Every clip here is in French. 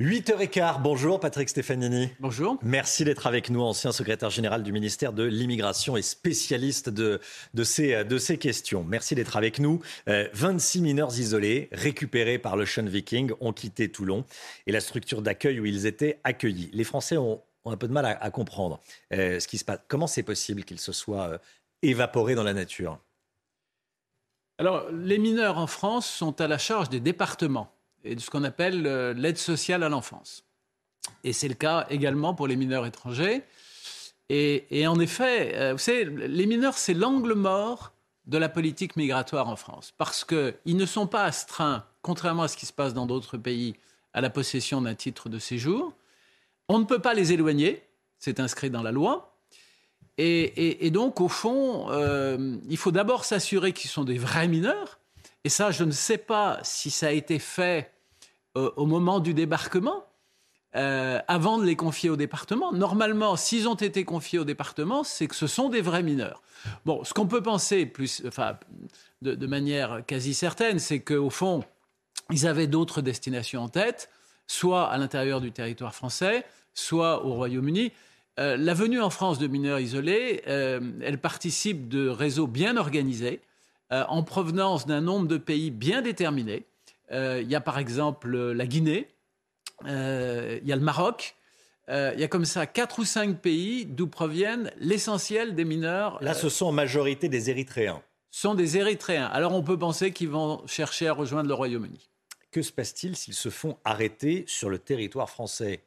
8h15, bonjour Patrick Stefanini. Bonjour. Merci d'être avec nous, ancien secrétaire général du ministère de l'Immigration et spécialiste de, de, ces, de ces questions. Merci d'être avec nous. 26 euh, mineurs isolés, récupérés par l'Ocean Viking, ont quitté Toulon et la structure d'accueil où ils étaient accueillis. Les Français ont, un peu de mal à, comprendre euh, ce qui se passe. Comment c'est possible qu'ils se soient euh, évaporés dans la nature? Alors, les mineurs en France sont à la charge des départements et de ce qu'on appelle euh, l'aide sociale à l'enfance. Et c'est le cas également pour les mineurs étrangers. Et, en effet, euh, vous savez, les mineurs, c'est l'angle mort de la politique migratoire en France, parce qu'ils ne sont pas astreints, contrairement à ce qui se passe dans d'autres pays, à la possession d'un titre de séjour. On ne peut pas les éloigner, c'est inscrit dans la loi. Et, donc, au fond, euh, il faut d'abord s'assurer qu'ils sont des vrais mineurs, et ça, je ne sais pas si ça a été fait euh, au moment du débarquement, euh, avant de les confier au département. Normalement, s'ils ont été confiés au département, c'est que ce sont des vrais mineurs. Bon, ce qu'on peut penser plus, enfin, de, manière quasi certaine, c'est qu'au fond, ils avaient d'autres destinations en tête, soit à l'intérieur du territoire français, soit au Royaume-Uni. Euh, la venue en France de mineurs isolés, elle participe de réseaux bien organisés euh, en provenance d'un nombre de pays bien déterminés. Euh, il y a par exemple la Guinée, euh, il y a le Maroc, il y a comme ça quatre ou cinq pays d'où proviennent l'essentiel des mineurs. Là, ce sont en majorité des Érythréens. sont des Érythréens. Alors on peut penser qu'ils vont chercher à rejoindre le Royaume-Uni. Que se passe-t-il s'ils se font arrêter sur le territoire français?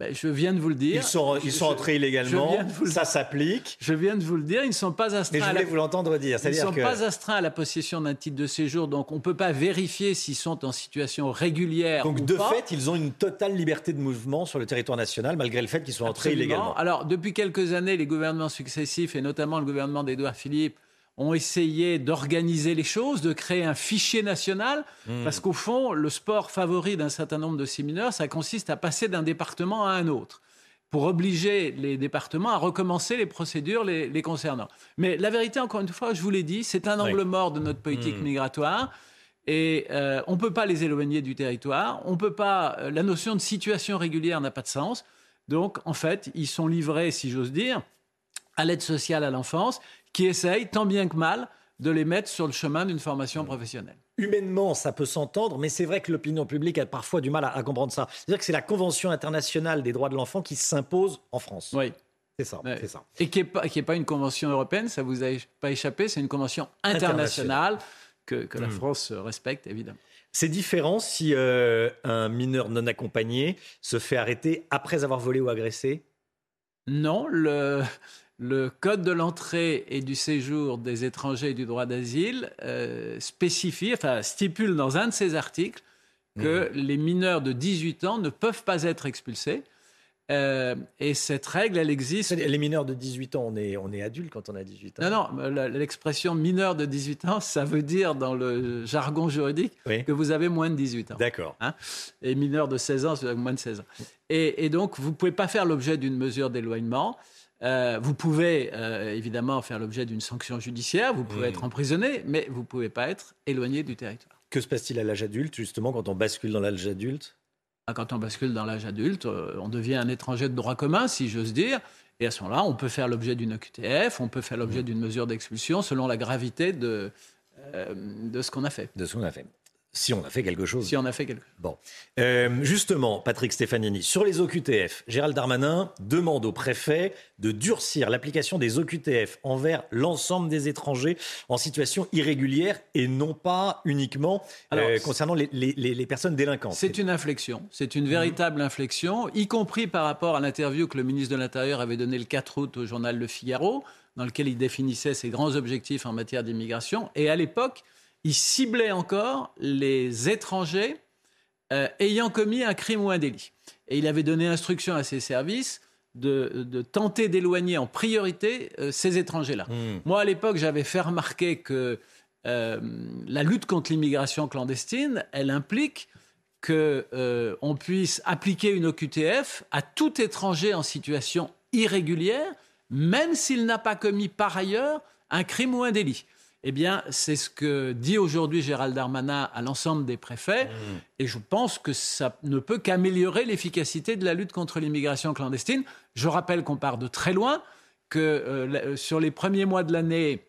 Ben, je viens de vous le dire. Ils sont, ils sont entrés illégalement. ça s'applique. Je viens de vous le dire. Ils ne sont pas astreints. Mais je voulais vous l'entendre dire. Ils ne sont pas astreints à la possession d'un titre de séjour, donc on ne peut pas vérifier s'ils sont en situation régulière. Donc de fait, ils ont une totale liberté de mouvement sur le territoire national, malgré le fait qu'ils soient entrés illégalement. Alors depuis quelques années, les gouvernements successifs et notamment le gouvernement d'Édouard Philippe ont essayé d'organiser les choses, de créer un fichier national, hmm. parce qu'au fond, le sport favori d'un certain nombre de ces mineurs, ça consiste à passer d'un département à un autre pour obliger les départements à recommencer les procédures les, concernant. Mais la vérité, encore une fois, je vous l'ai dit, c'est un angle mort de notre politique hmm. migratoire. Et euh, on ne peut pas les éloigner du territoire. On peut pas. Euh, la notion de situation régulière n'a pas de sens. Donc, en fait, ils sont livrés, si j'ose dire, à l'aide sociale à l'enfance qui essayent, tant bien que mal, de les mettre sur le chemin d'une formation professionnelle. Humainement, ça peut s'entendre, mais c'est vrai que l'opinion publique a parfois du mal à, comprendre ça. C'est-à-dire que c'est la Convention internationale des droits de l'enfant qui s'impose en France. Oui. C'est ça. Et qui n'est pas, pas, une convention européenne, ça vous a pas échappé, c'est une convention internationale, que, la hmm. France respecte, évidemment. C'est différent si euh, un mineur non accompagné se fait arrêter après avoir volé ou agressé? Non, le, le Code de l'entrée et du séjour des étrangers et du droit d'asile euh, spécifie, enfin stipule dans un de ses articles que mmh. les mineurs de 18 ans ne peuvent pas être expulsés. Euh, et cette règle, elle existe. Les mineurs de 18 ans, on est, on est adulte quand on a 18 ans. Non, non, l'expression mineur de 18 ans, ça veut dire dans le jargon juridique que vous avez moins de 18 ans. D'accord. Hein. et mineur de 16 ans, c'est moins de 16 ans. Et, et donc, vous ne pouvez pas faire l'objet d'une mesure d'éloignement. Euh, vous pouvez euh, évidemment faire l'objet d'une sanction judiciaire, vous pouvez être emprisonné, mais vous ne pouvez pas être éloigné du territoire. Que se passe-t-il à l'âge adulte, justement, quand on bascule dans l'âge adulte? Ah, Quand on bascule dans l'âge adulte, euh, on devient un étranger de droit commun, si j'ose dire. Et à ce moment-là, on peut faire l'objet d'une OQTF, on peut faire l'objet mmh. d'une mesure d'expulsion selon la gravité de, de ce qu'on a fait. De ce qu'on a fait. Si on a fait quelque chose. Si on a fait quelque chose. Bon. Euh, justement, Patrick Stefanini, sur les OQTF, Gérald Darmanin demande au préfet de durcir l'application des OQTF envers l'ensemble des étrangers en situation irrégulière et non pas uniquement euh, concernant les, personnes délinquantes. C'est une inflexion. C'est une véritable inflexion, y compris par rapport à l'interview que le ministre de l'Intérieur avait donnée le 4 août au journal Le Figaro, dans lequel il définissait ses grands objectifs en matière d'immigration. Et à l'époque, il ciblait encore les étrangers euh, ayant commis un crime ou un délit. Et il avait donné instruction à ses services de, tenter d'éloigner en priorité euh, ces étrangers-là. Hmm. Moi, à l'époque, j'avais fait remarquer que euh, la lutte contre l'immigration clandestine, elle implique qu'on puisse appliquer une OQTF à tout étranger en situation irrégulière, même s'il n'a pas commis par ailleurs un crime ou un délit. Eh bien, c'est ce que dit aujourd'hui Gérald Darmanin à l'ensemble des préfets. Mmh. Et je pense que ça ne peut qu'améliorer l'efficacité de la lutte contre l'immigration clandestine. Je rappelle qu'on part de très loin, que euh, sur les premiers mois de l'année,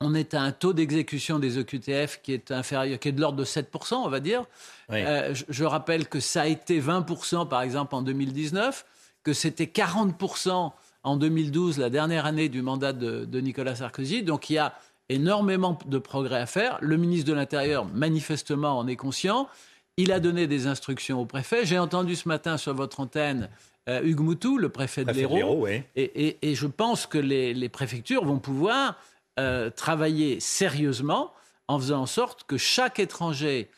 on est à un taux d'exécution des EQTF qui est inférieur, qui est de l'ordre de 7%, on va dire. Euh, je, rappelle que ça a été 20%, par exemple, en 2019, que c'était 40% en 2012, la dernière année du mandat de, de Nicolas Sarkozy. Donc il y a énormément de progrès à faire. Le ministre de l'Intérieur, manifestement, en est conscient. Il a donné des instructions au préfet. J'ai entendu ce matin sur votre antenne euh, Hugues Moutou, le préfet de l'Hérault. Et, je pense que les, préfectures vont pouvoir euh, travailler sérieusement en faisant en sorte que chaque étranger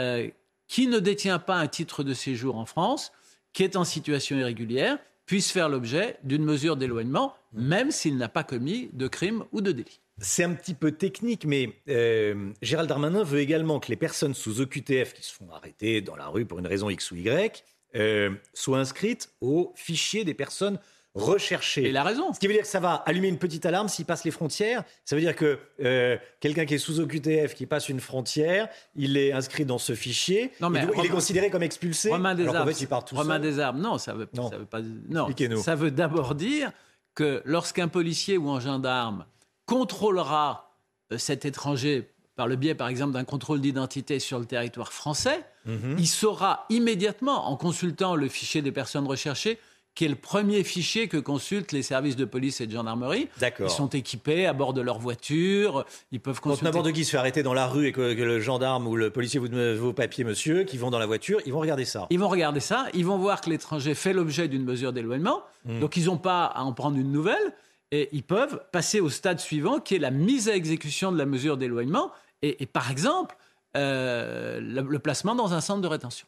euh, qui ne détient pas un titre de séjour en France, qui est en situation irrégulière, puisse faire l'objet d'une mesure d'éloignement, même s'il n'a pas commis de crime ou de délit. C'est un petit peu technique, mais euh, Gérald Darmanin veut également que les personnes sous OQTF qui se font arrêter dans la rue pour une raison X ou Y euh, soient inscrites au fichier des personnes recherchées. Il a raison. Ce qui veut dire que ça va allumer une petite alarme s'il passe les frontières. Ça veut dire que euh, quelqu'un qui est sous OQTF, qui passe une frontière, il est inscrit dans ce fichier. Non, mais il, est considéré comme expulsé. Romain des alors en fait, il part tout Romain des Arbres, non, ça veut, ça veut pas. Non, ça veut d'abord dire que lorsqu'un policier ou un gendarme contrôlera euh, cet étranger par le biais, par exemple, d'un contrôle d'identité sur le territoire français, mhm. il saura immédiatement, en consultant le fichier des personnes recherchées, qui est le premier fichier que consultent les services de police et de gendarmerie. Ils sont équipés à bord de leur voiture, ils peuvent consulter... Donc n'importe qui se fait arrêter dans la rue et que, le gendarme ou le policier vous demande vos papiers, monsieur, qui vont dans la voiture, ils vont regarder ça. Ils vont regarder ça, ils vont voir que l'étranger fait l'objet d'une mesure d'éloignement, mhm. donc ils n'ont pas à en prendre une nouvelle, et ils peuvent passer au stade suivant, qui est la mise à exécution de la mesure d'éloignement, et, par exemple, euh, le, placement dans un centre de rétention.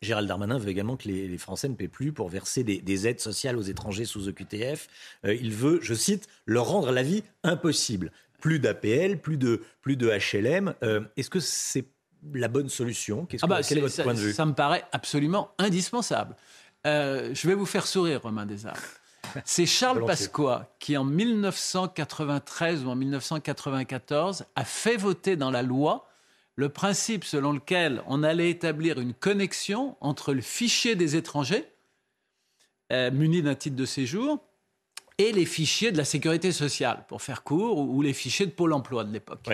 Gérald Darmanin veut également que les, Français ne paient plus pour verser des, aides sociales aux étrangers sous EQTF. Euh, il veut, je cite, leur rendre la vie impossible. Plus d'APL, plus de, plus de HLM. Euh, est-ce que c'est la bonne solution? Ah bah, Quel est, votre point de vue? Ça me paraît absolument indispensable. je vais vous faire sourire, Romain Desarts. C'est Charles Pasqua qui, en 1993 ou en 1994, a fait voter dans la loi le principe selon lequel on allait établir une connexion entre le fichier des étrangers, euh, munis d'un titre de séjour, et les fichiers de la sécurité sociale, pour faire court, ou, les fichiers de Pôle emploi de l'époque.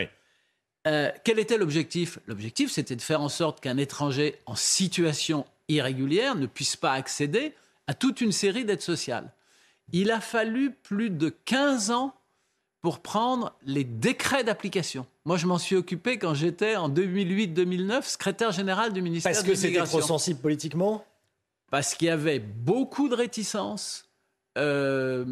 Euh, quel était l'objectif? L'objectif, c'était de faire en sorte qu'un étranger en situation irrégulière ne puisse pas accéder à toute une série d'aides sociales. Il a fallu plus de 15 ans pour prendre les décrets d'application. Moi, je m'en suis occupé quand j'étais en 2008-2009 secrétaire général du ministère Parce que c'était trop sensible politiquement? Parce qu'il y avait beaucoup de réticences euh,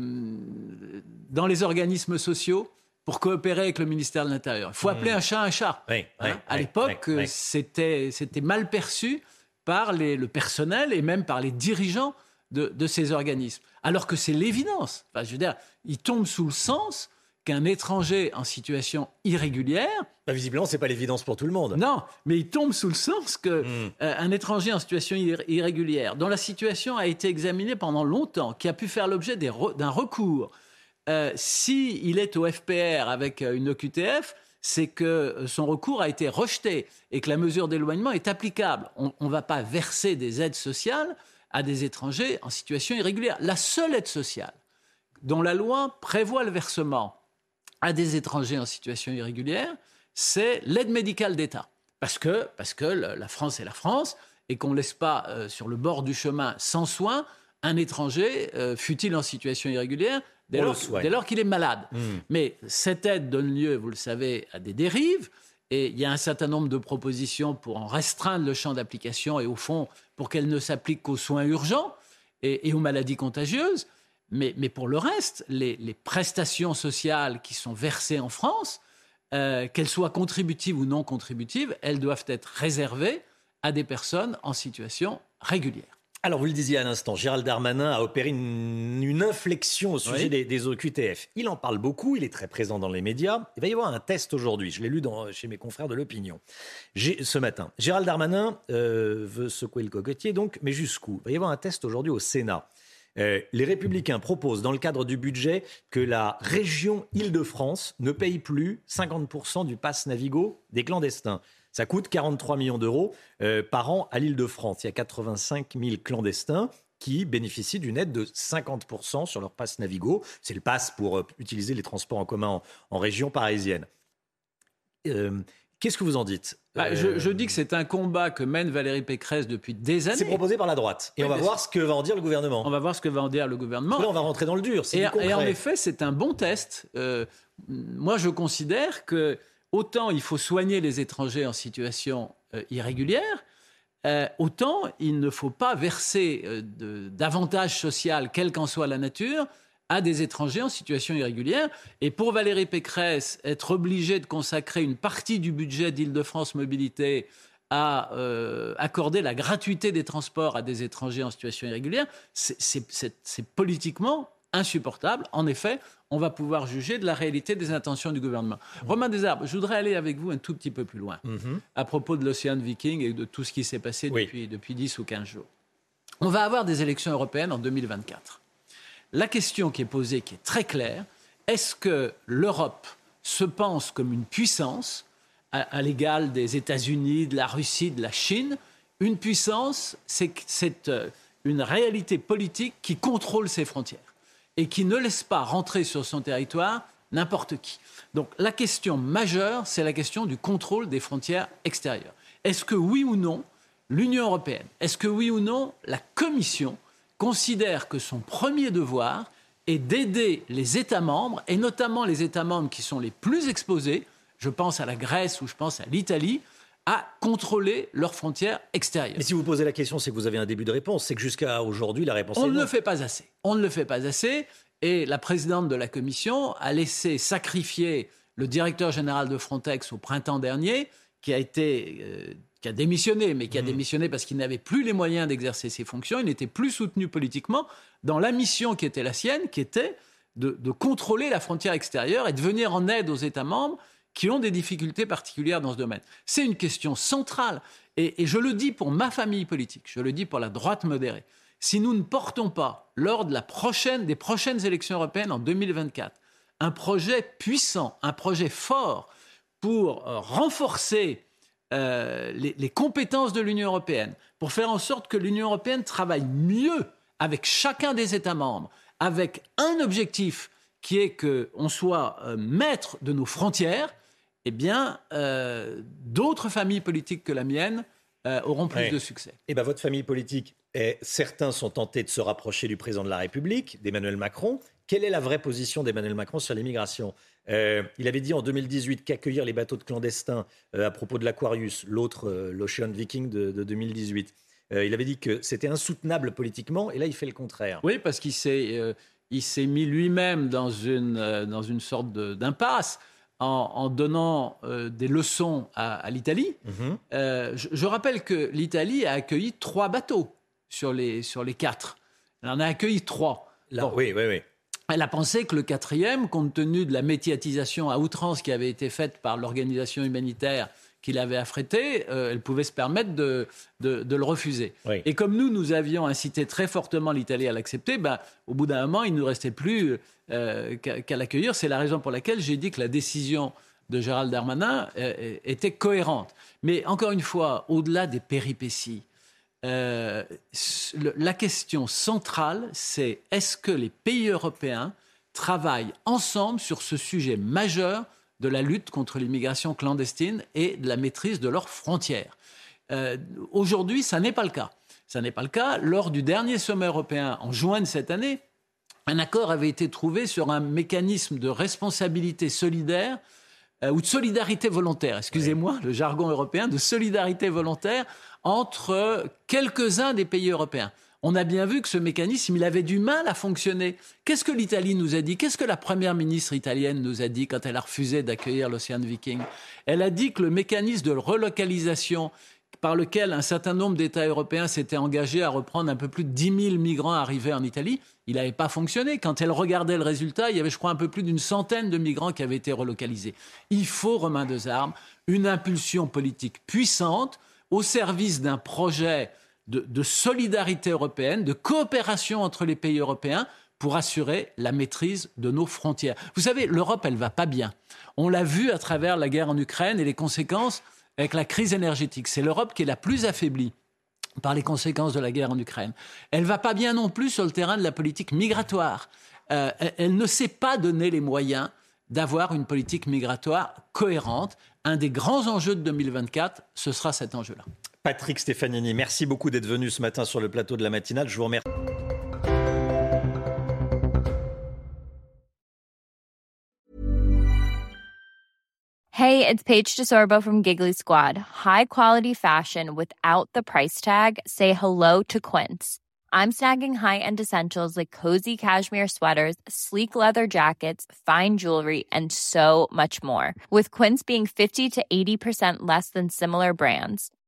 dans les organismes sociaux pour coopérer avec le ministère de l'Intérieur. Il faut appeler un chat un chat. Hein à l'époque, c'était mal perçu par le personnel et même par les dirigeants de, ces organismes. Alors que c'est l'évidence. Enfin, je veux dire, il tombe sous le sens qu'un étranger en situation irrégulière. Bah, visiblement, ce n'est pas l'évidence pour tout le monde. Non, mais il tombe sous le sens que hmm. euh, étranger en situation irrégulière, dont la situation a été examinée pendant longtemps, qui a pu faire l'objet d'un recours, euh, s'il est au FPR avec euh, une OQTF, c'est que son recours a été rejeté et que la mesure d'éloignement est applicable. On ne va pas verser des aides sociales à des étrangers en situation irrégulière. La seule aide sociale dont la loi prévoit le versement à des étrangers en situation irrégulière, c'est l'aide médicale d'État. Parce que, parce que la France est la France et qu'on ne laisse pas euh, sur le bord du chemin sans soin un étranger, euh, fut-il en situation irrégulière, dès lors, qu'il est malade. Hmm. Mais cette aide donne lieu, vous le savez, à des dérives. Et il y a un certain nombre de propositions pour en restreindre le champ d'application et au fond pour qu'elle ne s'applique qu'aux soins urgents et, aux maladies contagieuses. Mais, pour le reste, les, prestations sociales qui sont versées en France qu'elles soient contributives ou non contributives, elles doivent être réservées à des personnes en situation régulière. Alors, vous le disiez à l'instant, Gérald Darmanin a opéré une, inflexion au sujet des, OQTF. Il en parle beaucoup, il est très présent dans les médias. Il va y avoir un test aujourd'hui. Je l'ai lu chez mes confrères de l'opinion ce matin. Gérald Darmanin euh, veut secouer le cocotier, donc, mais jusqu'où? Il va y avoir un test aujourd'hui au Sénat. Euh, les Républicains proposent, dans le cadre du budget, que la région Île-de-France ne paye plus 50% du pass Navigo des clandestins. Ça coûte 43 millions d'euros euh, par an à l'Île-de-France. Il y a 85 000 clandestins qui bénéficient d'une aide de 50% sur leur passe Navigo. C'est le pass pour euh, utiliser les transports en commun en, région parisienne. Euh, qu'est-ce que vous en dites? Bah, je, dis que c'est un combat que mène Valérie Pécresse depuis des années. C'est proposé par la droite. Et on va voir ce que va en dire le gouvernement. On va voir ce que va en dire le gouvernement. Là, on va rentrer dans le dur. Et, et, en effet, c'est un bon test. moi, je considère que autant il faut soigner les étrangers en situation euh, irrégulière, euh, autant il ne faut pas verser euh, d'avantages sociaux, quelle qu'en soit la nature, à des étrangers en situation irrégulière. Et pour Valérie Pécresse, être obligée de consacrer une partie du budget d'Île-de-France Mobilité à accorder la gratuité des transports à des étrangers en situation irrégulière, c'est politiquement insupportable. En effet, on va pouvoir juger de la réalité des intentions du gouvernement. Romain Desarbes, je voudrais aller avec vous un tout petit peu plus loin mhm. à propos de l'Océan Viking et de tout ce qui s'est passé depuis, depuis 10 ou 15 jours. On va avoir des élections européennes en 2024. La question qui est posée, qui est très claire, est-ce que l'Europe se pense comme une puissance à, l'égal des États-Unis, de la Russie, de la Chine? Une puissance, c'est euh, une réalité politique qui contrôle ses frontières et qui ne laisse pas rentrer sur son territoire n'importe qui. Donc la question majeure, c'est la question du contrôle des frontières extérieures. Est-ce que oui ou non, l'Union européenne, est-ce que oui ou non, la Commission considère que son premier devoir est d'aider les États membres, et notamment les États membres qui sont les plus exposés, je pense à la Grèce ou je pense à l'Italie, à contrôler leurs frontières extérieures. Mais si vous posez la question, c'est que vous avez un début de réponse. C'est que jusqu'à aujourd'hui, la réponse On est ne le fait pas assez. On ne le fait pas assez. Et la présidente de la Commission a laissé sacrifier le directeur général de Frontex au printemps dernier, qui a été euh, qui a démissionné, mais qui a mmh. démissionné parce qu'il n'avait plus les moyens d'exercer ses fonctions, il n'était plus soutenu politiquement dans la mission qui était la sienne, qui était de, de contrôler la frontière extérieure et de venir en aide aux États membres qui ont des difficultés particulières dans ce domaine. C'est une question centrale. Et, je le dis pour ma famille politique, je le dis pour la droite modérée. Si nous ne portons pas, lors de la prochaine, des prochaines élections européennes en 2024, un projet puissant, un projet fort pour euh, renforcer euh, les, compétences de l'Union européenne, pour faire en sorte que l'Union européenne travaille mieux avec chacun des États membres, avec un objectif qui est qu'on soit euh, maître de nos frontières, eh bien, euh, d'autres familles politiques que la mienne euh, auront plus de succès. Eh bien, votre famille politique, est, certains sont tentés de se rapprocher du président de la République, d'Emmanuel Macron. Quelle est la vraie position d'Emmanuel Macron sur l'immigration? Euh, Il avait dit en 2018 qu'accueillir les bateaux de clandestins à propos de l'Aquarius, l'autre, l'Ocean Viking de, 2018, il avait dit que c'était insoutenable politiquement, et là, il fait le contraire. Oui, parce qu'il s'est, il s'est mis lui-même dans une, dans une sorte d'impasse en, donnant euh, des leçons à, l'Italie. Mhm. Euh, je, rappelle que l'Italie a accueilli trois bateaux sur les, sur les quatre. Elle en a accueilli trois. oui, oui, oui. Elle a pensé que le quatrième, compte tenu de la médiatisation à outrance qui avait été faite par l'organisation humanitaire qu'il avait affrété, euh, elle pouvait se permettre de, de, le refuser. Et comme nous, nous avions incité très fortement l'Italie à l'accepter, ben, au bout d'un moment, il ne nous restait plus euh, qu'à l'accueillir. C'est la raison pour laquelle j'ai dit que la décision de Gérald Darmanin euh, était cohérente. Mais encore une fois, au-delà des péripéties, la question centrale, c'est est-ce que les pays européens travaillent ensemble sur ce sujet majeur de la lutte contre l'immigration clandestine et de la maîtrise de leurs frontières. Euh, aujourd'hui, ça n'est pas le cas. Ça n'est pas le cas. Lors du dernier sommet européen en juin de cette année, un accord avait été trouvé sur un mécanisme de responsabilité solidaire euh, ou de solidarité volontaire, excusez-moi, le jargon européen, de solidarité volontaire entre quelques-uns des pays européens. On a bien vu que ce mécanisme, il avait du mal à fonctionner. Qu'est-ce que l'Italie nous a dit? Qu'est-ce que la première ministre italienne nous a dit quand elle a refusé d'accueillir l'Océan Viking? Elle a dit que le mécanisme de relocalisation par lequel un certain nombre d'États européens s'étaient engagés à reprendre un peu plus de 10 000 migrants arrivés en Italie, il n'avait pas fonctionné. Quand elle regardait le résultat, il y avait, je crois, un peu plus d'une centaine de migrants qui avaient été relocalisés. Il faut, Romain Desarmes, une impulsion politique puissante au service d'un projet de, solidarité européenne, de coopération entre les pays européens pour assurer la maîtrise de nos frontières. Vous savez, l'Europe, elle va pas bien. On l'a vu à travers la guerre en Ukraine et les conséquences avec la crise énergétique. C'est l'Europe qui est la plus affaiblie par les conséquences de la guerre en Ukraine. Elle va pas bien non plus sur le terrain de la politique migratoire. Euh, elle ne sait pas donner les moyens d'avoir une politique migratoire cohérente. Un des grands enjeux de 2024, ce sera cet enjeu-là. Patrick Stefanini, merci beaucoup d'être venu ce matin sur le plateau de la matinale. Je vous remercie. Hey, it's Paige DeSorbo from Giggly Squad. High quality fashion without the price tag. Say hello to Quince. I'm snagging high-end essentials like cozy cashmere sweaters, sleek leather jackets, fine jewelry, and so much more. With Quince being 50 to 80% less than similar brands